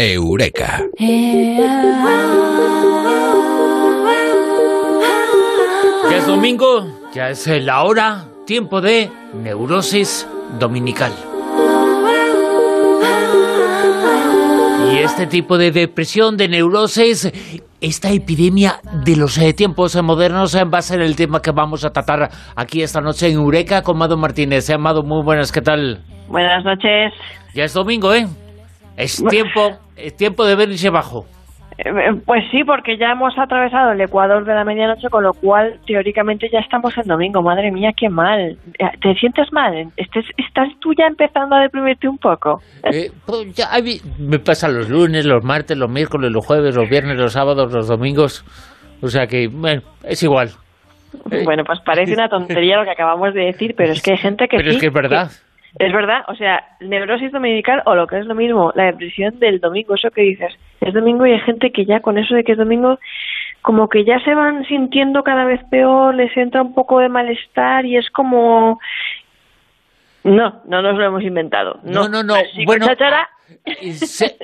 Eureka. Ya es domingo, ya es la hora, tiempo de neurosis dominical. Y este tipo de depresión, de neurosis, esta epidemia de los eh, tiempos modernos eh, va a ser el tema que vamos a tratar aquí esta noche en Eureka con Mado Martínez. Eh, Mado, muy buenas, ¿qué tal? Buenas noches. Ya es domingo, ¿eh? Es tiempo, es tiempo de venirse bajo. Eh, Pues sí, porque ya hemos atravesado el Ecuador de la medianoche, con lo cual teóricamente ya estamos en domingo. Madre mía, qué mal. Eh, ¿Te sientes mal? ¿Estás, estás tú ya empezando a deprimirte un poco? Eh, pues ya me pasan los lunes, los martes, los miércoles, los jueves, los viernes, los sábados, los domingos. O sea que, bueno, es igual. Eh, Bueno, pues parece una tontería lo que acabamos de decir, pero es que hay gente que Pero sí, es que es verdad. Es verdad, o sea, neurosis dominical o lo que es lo mismo, la depresión del domingo, eso que dices, es domingo y hay gente que ya con eso de que es domingo, como que ya se van sintiendo cada vez peor, les entra un poco de malestar y es como... No, no nos lo hemos inventado. No, no, no. Bueno, chachara. se,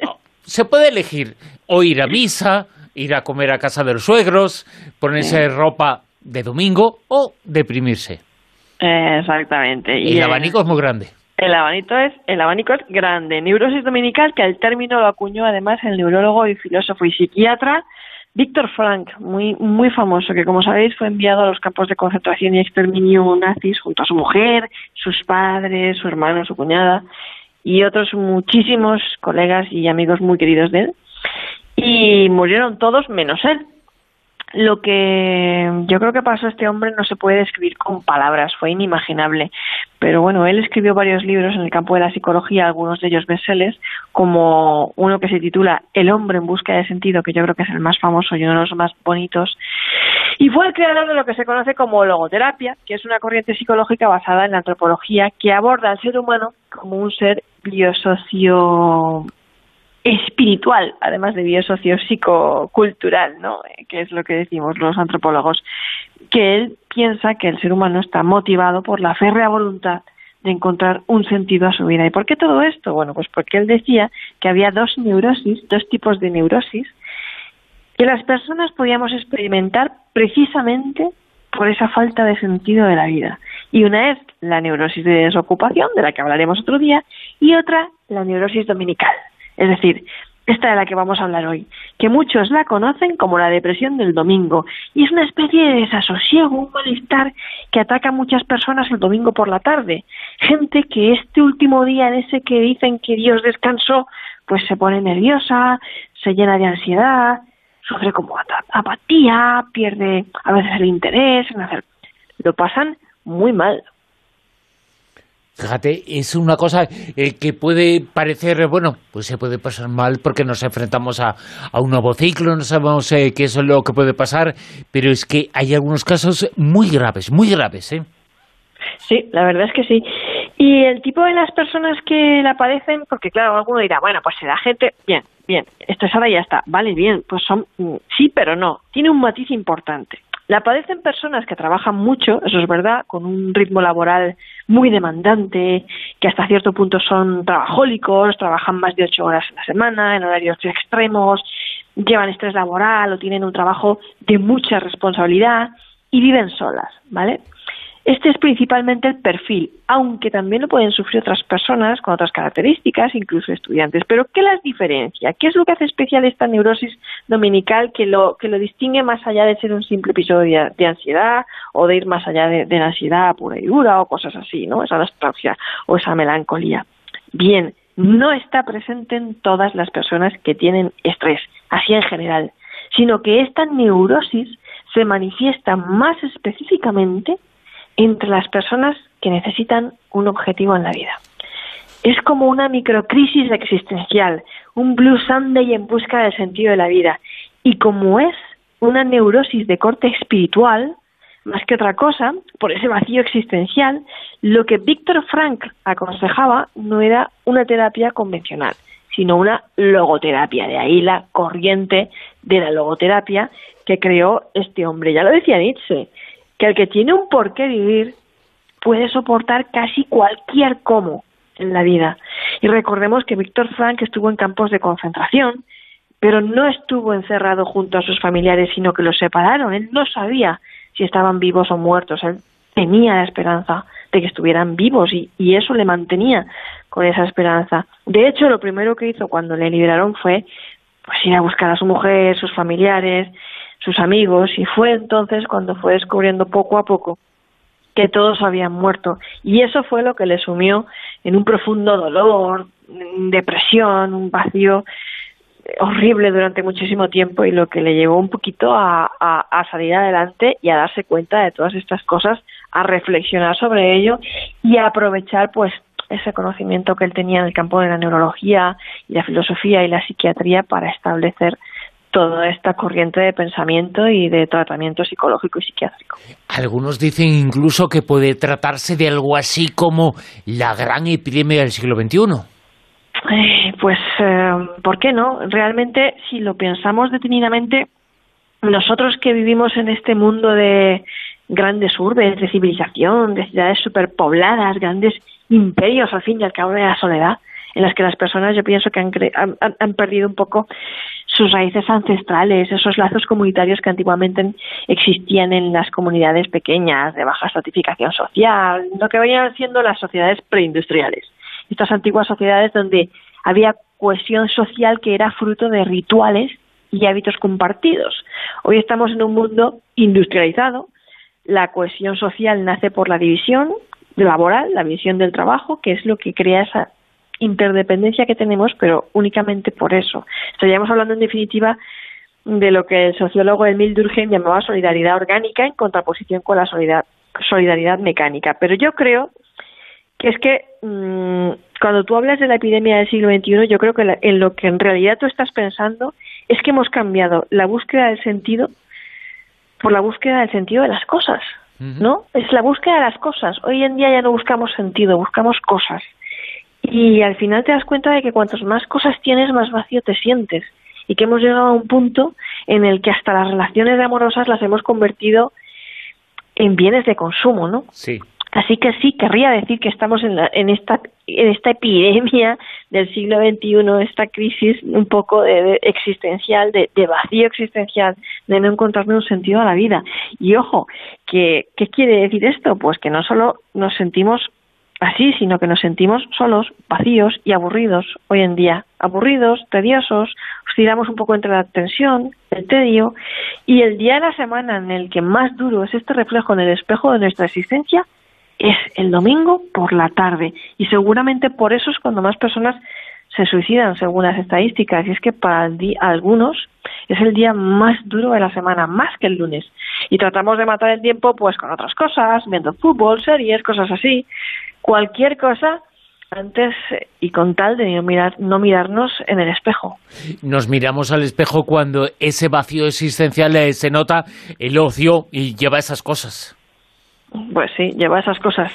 se puede elegir o ir a misa, ir a comer a casa de los suegros, ponerse ropa de domingo o deprimirse. Eh, Exactamente. Y el eh, abanico es muy grande. El abanico es, el abanico es grande. Neurosis dominical, que al término lo acuñó además el neurólogo y filósofo y psiquiatra Víctor Frank, muy, muy famoso, que como sabéis fue enviado a los campos de concentración y exterminio nazis junto a su mujer, sus padres, su hermano, su cuñada y otros muchísimos colegas y amigos muy queridos de él. Y murieron todos menos él. Lo que yo creo que pasó a este hombre no se puede describir con palabras, fue inimaginable. Pero bueno, él escribió varios libros en el campo de la psicología, algunos de ellos bestsellers, como uno que se titula El hombre en busca de sentido, que yo creo que es el más famoso y uno de los más bonitos. Y fue el creador de lo que se conoce como logoterapia, que es una corriente psicológica basada en la antropología que aborda al ser humano como un ser biosocio espiritual, además de biosociopsicocultural, ¿no? Eh, que es lo que decimos los antropólogos, que él piensa que el ser humano está motivado por la férrea voluntad de encontrar un sentido a su vida. ¿Y por qué todo esto? Bueno, pues porque él decía que había dos neurosis, dos tipos de neurosis, que las personas podíamos experimentar precisamente por esa falta de sentido de la vida. Y una es la neurosis de desocupación, de la que hablaremos otro día, y otra la neurosis dominical. Es decir, esta de la que vamos a hablar hoy, que muchos la conocen como la depresión del domingo, y es una especie de desasosiego, un malestar que ataca a muchas personas el domingo por la tarde. Gente que este último día en ese que dicen que Dios descansó, pues se pone nerviosa, se llena de ansiedad, sufre como apatía, pierde a veces el interés. Lo pasan muy mal. Fíjate, es una cosa eh, que puede parecer, bueno, pues se puede pasar mal porque nos enfrentamos a, un nuevo ciclo, no sabemos eh, qué es lo que puede pasar, pero es que hay algunos casos muy graves, muy graves, ¿eh? Sí, la verdad es que sí. Y el tipo de las personas que la padecen, porque claro, alguno dirá, bueno, pues será gente, bien, bien, esto es ahora ya está, vale, bien, pues son, mm, sí, pero no, tiene un matiz importante. La padecen personas que trabajan mucho, eso es verdad, con un ritmo laboral muy demandante, que hasta cierto punto son trabajólicos, trabajan más de ocho horas a la semana, en horarios extremos, llevan estrés laboral o tienen un trabajo de mucha responsabilidad y viven solas, ¿vale? Este es principalmente el perfil, aunque también lo pueden sufrir otras personas con otras características, incluso estudiantes. Pero ¿qué las diferencia? ¿Qué es lo que hace especial esta neurosis dominical que lo, que lo distingue más allá de ser un simple episodio de, ansiedad o de ir más allá de, de la ansiedad pura y dura o cosas así, ¿no? Esa nostalgia o esa melancolía. Bien, no está presente en todas las personas que tienen estrés, así en general, sino que esta neurosis se manifiesta más específicamente entre las personas que necesitan un objetivo en la vida. Es como una microcrisis existencial, un Blue Sunday en busca del sentido de la vida. Y como es una neurosis de corte espiritual, más que otra cosa, por ese vacío existencial, lo que Víctor Frank aconsejaba no era una terapia convencional, sino una logoterapia. De ahí la corriente de la logoterapia que creó este hombre. Ya lo decía Nietzsche, que el que tiene un por qué vivir puede soportar casi cualquier cómo en la vida. Y recordemos que Víctor Frank estuvo en campos de concentración, pero no estuvo encerrado junto a sus familiares, sino que los separaron. Él no sabía si estaban vivos o muertos. Él tenía la esperanza de que estuvieran vivos y, y eso le mantenía con esa esperanza. De hecho, lo primero que hizo cuando le liberaron fue pues ir a buscar a su mujer, sus familiares, sus amigos y fue entonces cuando fue descubriendo poco a poco que todos habían muerto. Y eso fue lo que le sumió en un profundo dolor, depresión, un vacío horrible durante muchísimo tiempo y lo que le llevó un poquito a, a, salir adelante y a darse cuenta de todas estas cosas, a reflexionar sobre ello y a aprovechar pues ese conocimiento que él tenía en el campo de la neurología y la filosofía y la psiquiatría para establecer toda esta corriente de pensamiento y de tratamiento psicológico y psiquiátrico. Algunos dicen incluso que puede tratarse de algo así como la gran epidemia del siglo XXI. Eh, pues, eh, ¿por qué no? Realmente, si lo pensamos detenidamente, nosotros que vivimos en este mundo de grandes urbes, de civilización, de ciudades superpobladas, grandes imperios al fin y al cabo de la soledad, en las que las personas yo pienso que han, han, perdido un poco sus raíces ancestrales, esos lazos comunitarios que antiguamente existían en las comunidades pequeñas de baja estratificación social, lo que venían siendo las sociedades preindustriales. Estas antiguas sociedades donde había cohesión social que era fruto de rituales y hábitos compartidos. Hoy estamos en un mundo industrializado, la cohesión social nace por la división laboral, la visión del trabajo, que es lo que crea esa interdependencia que tenemos, pero únicamente por eso. Estaríamos hablando en definitiva de lo que el sociólogo Emil Durkheim llamaba solidaridad orgánica en contraposición con la solidaridad, mecánica. Pero yo creo que es que mm, cuando tú hablas de la epidemia del siglo XXI, yo creo que en lo que en realidad tú estás pensando es que hemos cambiado la búsqueda del sentido por la búsqueda del sentido de las cosas. ¿no? Es la búsqueda de las cosas. Hoy en día ya no buscamos sentido, buscamos cosas. Y al final te das cuenta de que cuantas más cosas tienes, más vacío te sientes. Y que hemos llegado a un punto en el que hasta las relaciones amorosas las hemos convertido en bienes de consumo, ¿no? Sí. Así que sí, querría decir que estamos en, en, esta, en esta epidemia del siglo XXI, esta crisis un poco de, existencial, de, vacío existencial, de no encontrarme un sentido a la vida. Y ojo, ¿qué, ¿qué quiere decir esto? Pues que no solo nos sentimos así, sino que nos sentimos solos, vacíos y aburridos hoy en día. Aburridos, tediosos, oscilamos un poco entre la tensión, el tedio, y el día de la semana en el que más duro es este reflejo en el espejo de nuestra existencia es el domingo por la tarde y seguramente por eso es cuando más personas se suicidan según las estadísticas y es que para algunos es el día más duro de la semana, más que el lunes. Y tratamos de matar el tiempo pues con otras cosas, viendo fútbol, series, cosas así, cualquier cosa antes y con tal de no, mirar, no mirarnos en el espejo. Nos miramos al espejo cuando ese vacío existencial eh, se nota el ocio y lleva esas cosas. Pues sí, lleva esas cosas.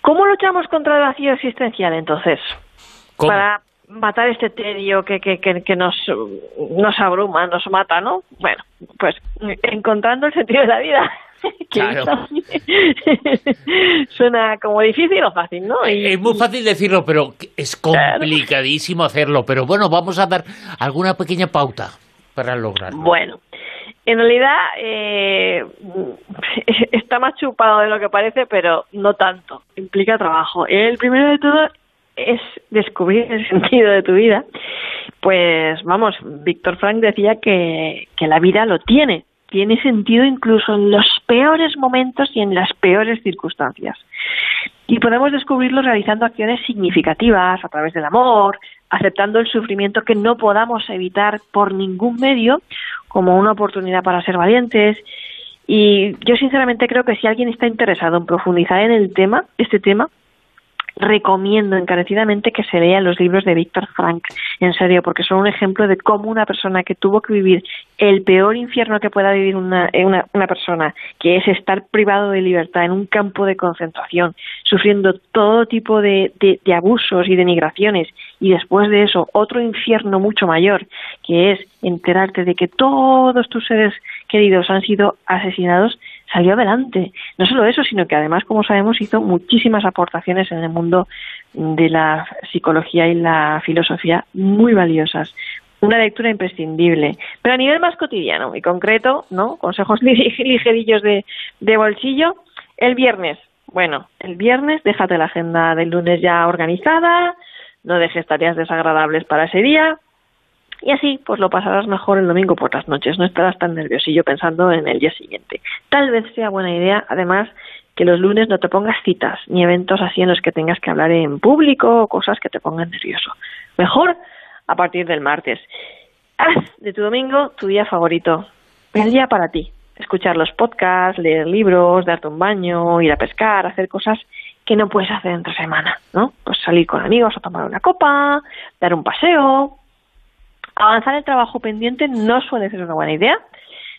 ¿Cómo luchamos contra el vacío existencial entonces? Para matar este tedio que, que, que, nos, nos abruma, nos mata, ¿no? Bueno, pues encontrando el sentido de la vida. Claro. Suena como difícil o fácil, ¿no? Es muy fácil decirlo, pero es complicadísimo hacerlo. Pero bueno, vamos a dar alguna pequeña pauta para lograrlo. Bueno, en realidad eh, está más chupado de lo que parece, pero no tanto. Implica trabajo. El primero de todo es descubrir el sentido de tu vida. Pues vamos, Víctor Frank decía que, que la vida lo tiene. Tiene sentido incluso en los peores momentos y en las peores circunstancias. Y podemos descubrirlo realizando acciones significativas a través del amor, aceptando el sufrimiento que no podamos evitar por ningún medio como una oportunidad para ser valientes. Y yo sinceramente creo que si alguien está interesado en profundizar en el tema, este tema, recomiendo encarecidamente que se lea los libros de Víctor Frank, en serio, porque son un ejemplo de cómo una persona que tuvo que vivir el peor infierno que pueda vivir una, una, una persona, que es estar privado de libertad en un campo de concentración, sufriendo todo tipo de, de, de abusos y denigraciones, y después de eso otro infierno mucho mayor, que es enterarte de que todos tus seres queridos han sido asesinados, salió adelante. No solo eso, sino que además, como sabemos, hizo muchísimas aportaciones en el mundo de la psicología y la filosofía muy valiosas. Una lectura imprescindible, pero a nivel más cotidiano y concreto, ¿no? Consejos ligerillos de, de bolsillo. El viernes, bueno, el viernes déjate la agenda del lunes ya organizada, no dejes tareas desagradables para ese día, y así pues lo pasarás mejor el domingo por las noches, no estarás tan nerviosillo pensando en el día siguiente. Tal vez sea buena idea, además, que los lunes no te pongas citas ni eventos así en los que tengas que hablar en público o cosas que te pongan nervioso. Mejor a partir del martes. Haz de tu domingo tu día favorito, el día para ti. Escuchar los podcasts, leer libros, darte un baño, ir a pescar, hacer cosas que no puedes hacer entre semana, ¿no? Pues salir con amigos a tomar una copa, dar un paseo, Avanzar el trabajo pendiente no suele ser una buena idea,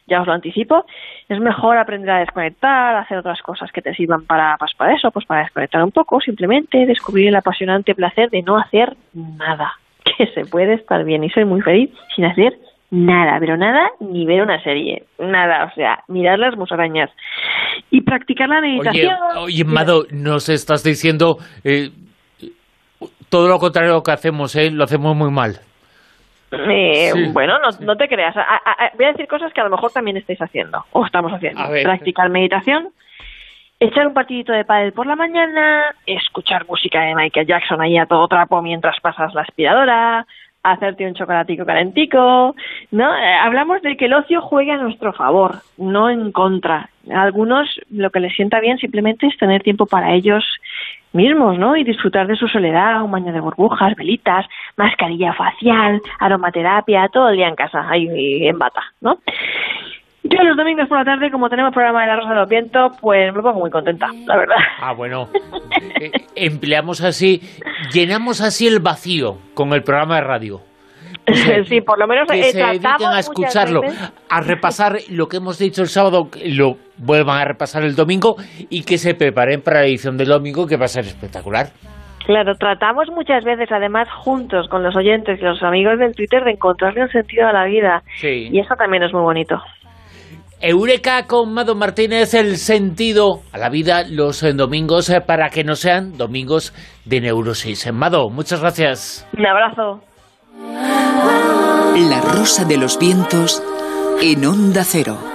ya os lo anticipo. Es mejor aprender a desconectar, hacer otras cosas que te sirvan para, pues, para eso, pues para desconectar un poco, simplemente descubrir el apasionante placer de no hacer nada, que se puede estar bien y soy muy feliz sin hacer nada, pero nada, ni ver una serie, nada, o sea, mirar las musarañas y practicar la meditación. Oye, oye Mado, nos estás diciendo eh, todo lo contrario de lo que hacemos, ¿eh? lo hacemos muy mal. Eh, bueno, no, te creas. voy a decir cosas que a lo mejor también estáis haciendo o estamos haciendo. Practicar meditación, echar un partidito de pádel por la mañana, escuchar música de Michael Jackson ahí a todo trapo mientras pasas la aspiradora, hacerte un chocolatico calentico, ¿no? Eh, hablamos de que el ocio juegue a nuestro favor, no en contra. A algunos lo que les sienta bien simplemente es tener tiempo para ellos mismos, ¿no? Y disfrutar de su soledad, un baño de burbujas, velitas, mascarilla facial, aromaterapia, todo el día en casa, ahí en bata, ¿no? Yo los domingos por la tarde, como tenemos programa de la Rosa de los Vientos, pues me pongo muy contenta, la verdad. Ah, bueno. Eh, empleamos así, llenamos así el vacío con el programa de radio. sí, por lo menos que se dediquen a escucharlo, a repasar lo que hemos dicho el sábado, lo vuelvan a repasar el domingo y que se preparen para la edición del domingo que va a ser espectacular. Claro, tratamos muchas veces, además, juntos con los oyentes y los amigos del Twitter, de encontrarle un sentido a la vida. Sí. Y eso también es muy bonito. Eureka con Mado Martínez, el sentido a la vida los eh, domingos eh, para que no sean domingos de neurosis. Mado, muchas gracias. Un abrazo. La rosa de los vientos en onda cero.